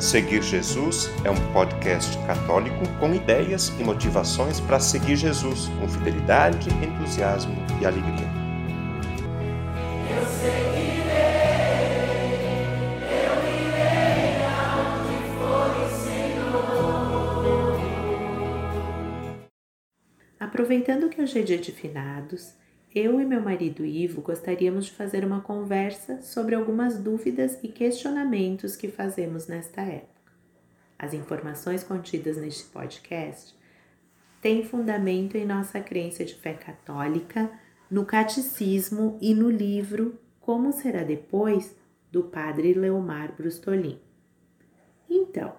Seguir Jesus é um podcast católico com ideias e motivações para seguir Jesus com fidelidade, entusiasmo e alegria. Eu seguirei, eu irei for o Senhor. Aproveitando que hoje é dia de finados, eu e meu marido Ivo gostaríamos de fazer uma conversa sobre algumas dúvidas e questionamentos que fazemos nesta época. As informações contidas neste podcast têm fundamento em nossa crença de fé católica, no catecismo e no livro Como Será Depois, do padre Leomar Brustolin. Então,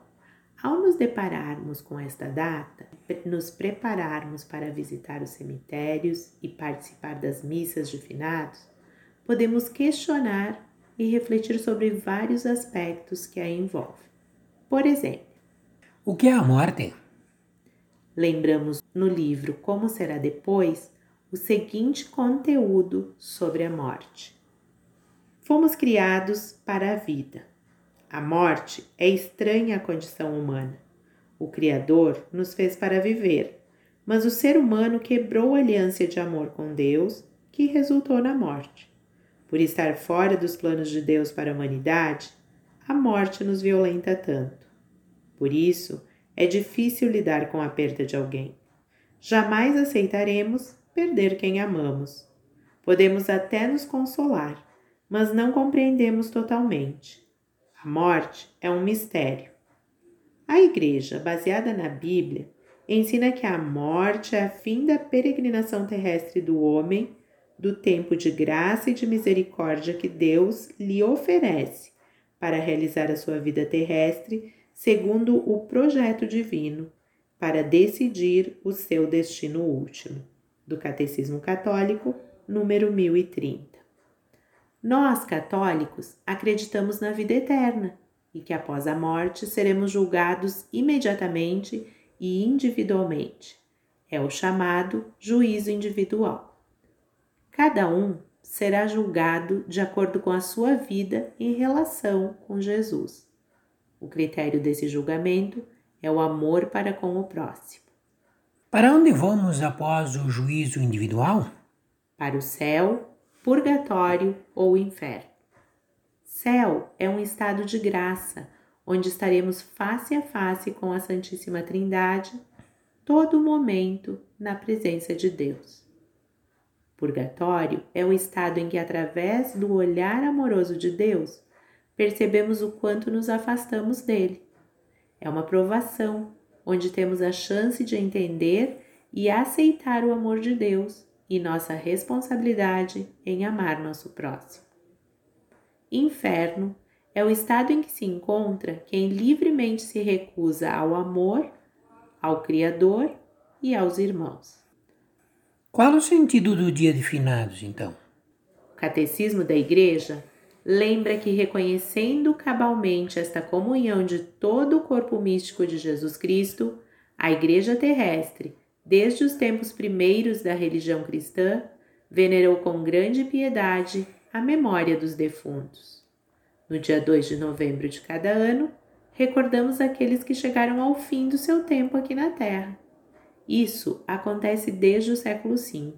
ao nos depararmos com esta data, nos prepararmos para visitar os cemitérios e participar das missas de finados, podemos questionar e refletir sobre vários aspectos que a envolvem. Por exemplo, o que é a morte? Lembramos no livro Como Será Depois o seguinte conteúdo sobre a morte. Fomos criados para a vida a morte é estranha à condição humana. O Criador nos fez para viver, mas o ser humano quebrou a aliança de amor com Deus, que resultou na morte. Por estar fora dos planos de Deus para a humanidade, a morte nos violenta tanto. Por isso, é difícil lidar com a perda de alguém. Jamais aceitaremos perder quem amamos. Podemos até nos consolar, mas não compreendemos totalmente. A morte é um mistério. A Igreja, baseada na Bíblia, ensina que a morte é a fim da peregrinação terrestre do homem, do tempo de graça e de misericórdia que Deus lhe oferece para realizar a sua vida terrestre segundo o projeto divino, para decidir o seu destino último. Do Catecismo Católico, número 1030. Nós, católicos, acreditamos na vida eterna e que após a morte seremos julgados imediatamente e individualmente. É o chamado juízo individual. Cada um será julgado de acordo com a sua vida em relação com Jesus. O critério desse julgamento é o amor para com o próximo. Para onde vamos após o juízo individual? Para o céu purgatório ou inferno. Céu é um estado de graça, onde estaremos face a face com a Santíssima Trindade, todo momento na presença de Deus. Purgatório é o estado em que, através do olhar amoroso de Deus, percebemos o quanto nos afastamos dele. É uma provação, onde temos a chance de entender e aceitar o amor de Deus e nossa responsabilidade em amar nosso próximo. Inferno é o estado em que se encontra quem livremente se recusa ao amor, ao Criador e aos irmãos. Qual o sentido do dia de finados, então? O Catecismo da Igreja lembra que, reconhecendo cabalmente esta comunhão de todo o corpo místico de Jesus Cristo, a Igreja terrestre desde os tempos primeiros da religião cristã, venerou com grande piedade a memória dos defuntos. No dia 2 de novembro de cada ano, recordamos aqueles que chegaram ao fim do seu tempo aqui na Terra. Isso acontece desde o século V.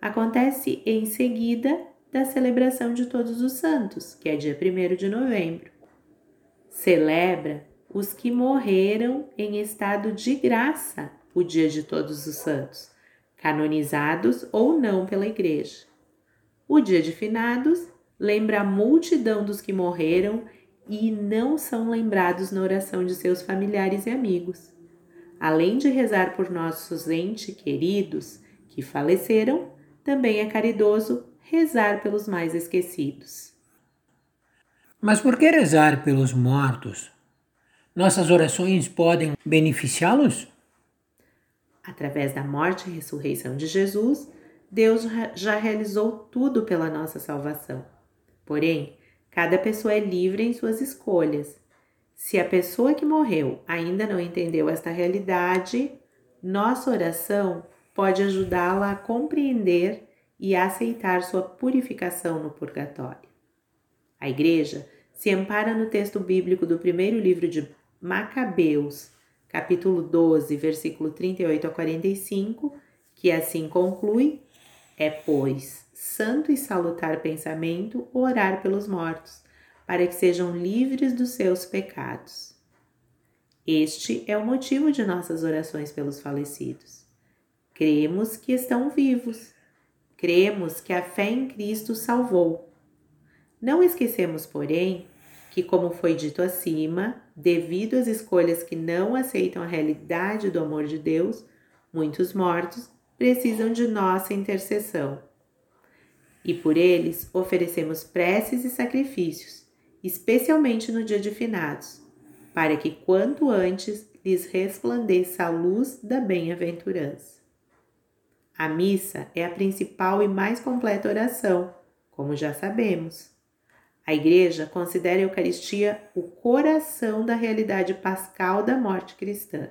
Acontece em seguida da celebração de Todos os Santos, que é dia 1 de novembro. Celebra os que morreram em estado de graça o Dia de Todos os Santos, canonizados ou não pela Igreja. O Dia de Finados lembra a multidão dos que morreram e não são lembrados na oração de seus familiares e amigos. Além de rezar por nossos entes queridos que faleceram, também é caridoso rezar pelos mais esquecidos. Mas por que rezar pelos mortos? Nossas orações podem beneficiá-los? Através da morte e ressurreição de Jesus, Deus já realizou tudo pela nossa salvação. Porém, cada pessoa é livre em suas escolhas. Se a pessoa que morreu ainda não entendeu esta realidade, nossa oração pode ajudá-la a compreender e aceitar sua purificação no purgatório. A Igreja se ampara no texto bíblico do primeiro livro de Macabeus, capítulo 12, versículo 38 a 45, que assim conclui: É, pois, santo e salutar pensamento orar pelos mortos, para que sejam livres dos seus pecados. Este é o motivo de nossas orações pelos falecidos. Cremos que estão vivos. Cremos que a fé em Cristo salvou. Não esquecemos, porém, que, como foi dito acima, devido às escolhas que não aceitam a realidade do amor de Deus, muitos mortos precisam de nossa intercessão. E por eles oferecemos preces e sacrifícios, especialmente no dia de finados, para que quanto antes lhes resplandeça a luz da bem-aventurança. A missa é a principal e mais completa oração, como já sabemos. A Igreja considera a Eucaristia o coração da realidade pascal da morte cristã.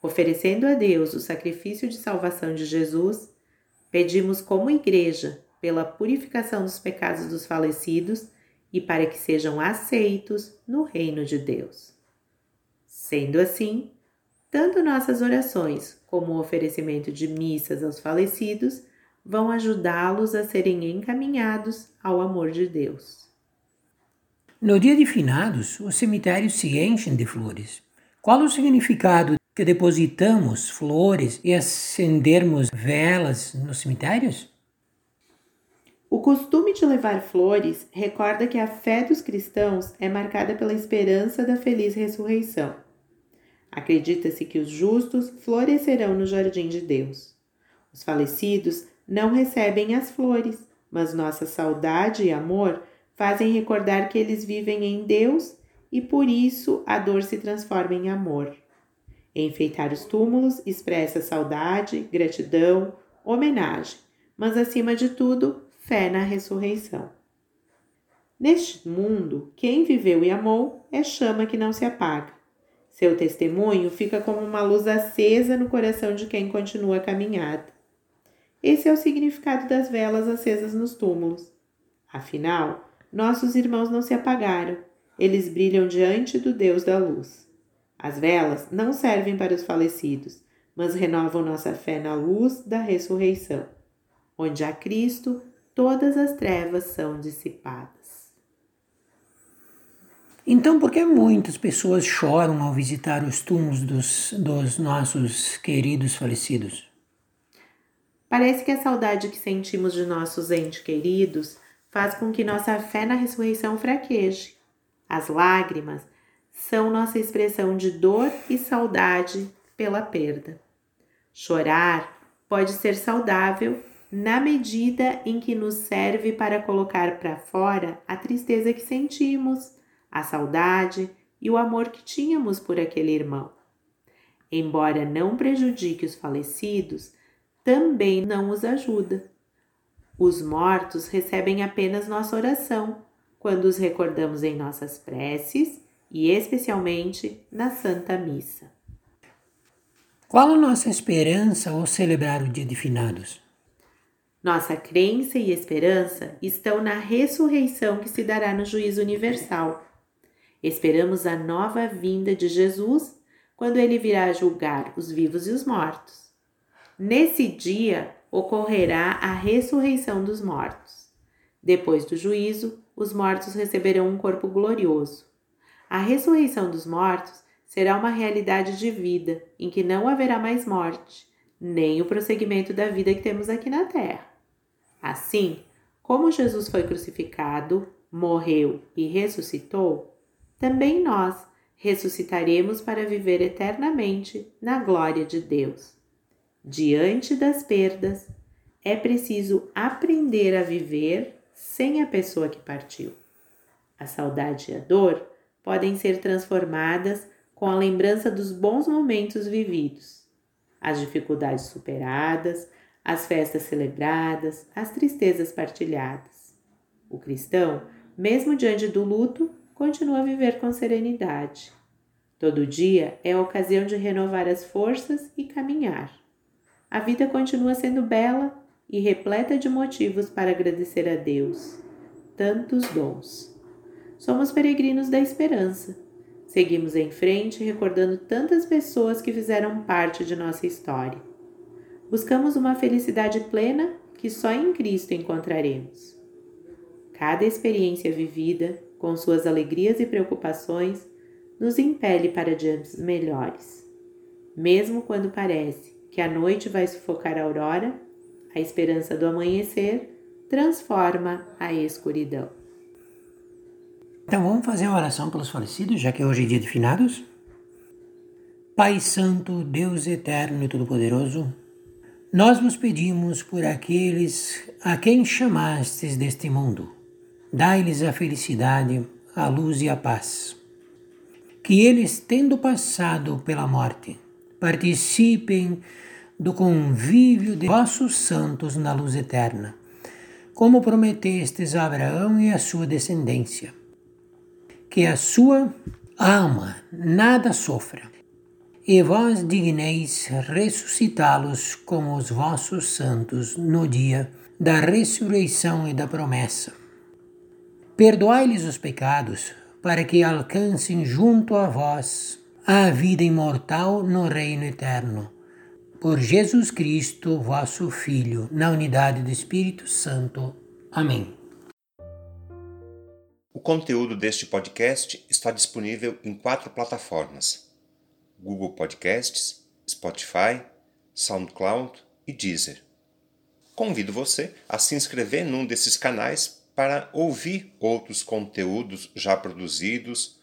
Oferecendo a Deus o sacrifício de salvação de Jesus, pedimos como Igreja pela purificação dos pecados dos falecidos e para que sejam aceitos no reino de Deus. Sendo assim, tanto nossas orações como o oferecimento de missas aos falecidos vão ajudá-los a serem encaminhados ao amor de Deus. No dia de finados, os cemitérios se enchem de flores. Qual o significado que depositamos flores e acendermos velas nos cemitérios? O costume de levar flores recorda que a fé dos cristãos é marcada pela esperança da feliz ressurreição. Acredita-se que os justos florescerão no jardim de Deus. Os falecidos não recebem as flores, mas nossa saudade e amor fazem recordar que eles vivem em Deus e por isso a dor se transforma em amor. Enfeitar os túmulos expressa saudade, gratidão, homenagem, mas acima de tudo, fé na ressurreição. Neste mundo, quem viveu e amou é chama que não se apaga. Seu testemunho fica como uma luz acesa no coração de quem continua a caminhada. Esse é o significado das velas acesas nos túmulos. Afinal, nossos irmãos não se apagaram, eles brilham diante do Deus da luz. As velas não servem para os falecidos, mas renovam nossa fé na luz da ressurreição. Onde há Cristo, todas as trevas são dissipadas. Então, por que muitas pessoas choram ao visitar os túmulos dos, dos nossos queridos falecidos? Parece que a saudade que sentimos de nossos entes queridos faz com que nossa fé na ressurreição fraqueje. As lágrimas são nossa expressão de dor e saudade pela perda. Chorar pode ser saudável na medida em que nos serve para colocar para fora a tristeza que sentimos, a saudade e o amor que tínhamos por aquele irmão. Embora não prejudique os falecidos, também não os ajuda os mortos recebem apenas nossa oração quando os recordamos em nossas preces e especialmente na Santa Missa. Qual a nossa esperança ao celebrar o Dia de Finados? Nossa crença e esperança estão na ressurreição que se dará no juízo universal. Esperamos a nova vinda de Jesus quando ele virá julgar os vivos e os mortos. Nesse dia, ocorrerá a ressurreição dos mortos. Depois do juízo, os mortos receberão um corpo glorioso. A ressurreição dos mortos será uma realidade de vida em que não haverá mais morte, nem o prosseguimento da vida que temos aqui na terra. Assim, como Jesus foi crucificado, morreu e ressuscitou, também nós ressuscitaremos para viver eternamente na glória de Deus. Diante das perdas, é preciso aprender a viver sem a pessoa que partiu. A saudade e a dor podem ser transformadas com a lembrança dos bons momentos vividos, as dificuldades superadas, as festas celebradas, as tristezas partilhadas. O cristão, mesmo diante do luto, continua a viver com serenidade. Todo dia é a ocasião de renovar as forças e caminhar a vida continua sendo bela e repleta de motivos para agradecer a Deus. Tantos dons. Somos peregrinos da esperança. Seguimos em frente recordando tantas pessoas que fizeram parte de nossa história. Buscamos uma felicidade plena que só em Cristo encontraremos. Cada experiência vivida, com suas alegrias e preocupações, nos impele para dias melhores. Mesmo quando parece que a noite vai sufocar a aurora, a esperança do amanhecer transforma a escuridão. Então vamos fazer uma oração pelos falecidos, já que hoje é dia de finados? Pai Santo, Deus Eterno e Todo-Poderoso, nós vos pedimos por aqueles a quem chamastes deste mundo. Dai-lhes a felicidade, a luz e a paz. Que eles, tendo passado pela morte, participem do convívio de vossos santos na luz eterna, como prometestes a Abraão e a sua descendência que a sua alma nada sofra, e vós digneis ressuscitá-los com os vossos santos no dia da ressurreição e da promessa. Perdoai-lhes os pecados, para que alcancem junto a vós a vida imortal no reino eterno. Por Jesus Cristo, vosso Filho, na unidade do Espírito Santo. Amém. O conteúdo deste podcast está disponível em quatro plataformas: Google Podcasts, Spotify, SoundCloud e Deezer. Convido você a se inscrever num desses canais para ouvir outros conteúdos já produzidos,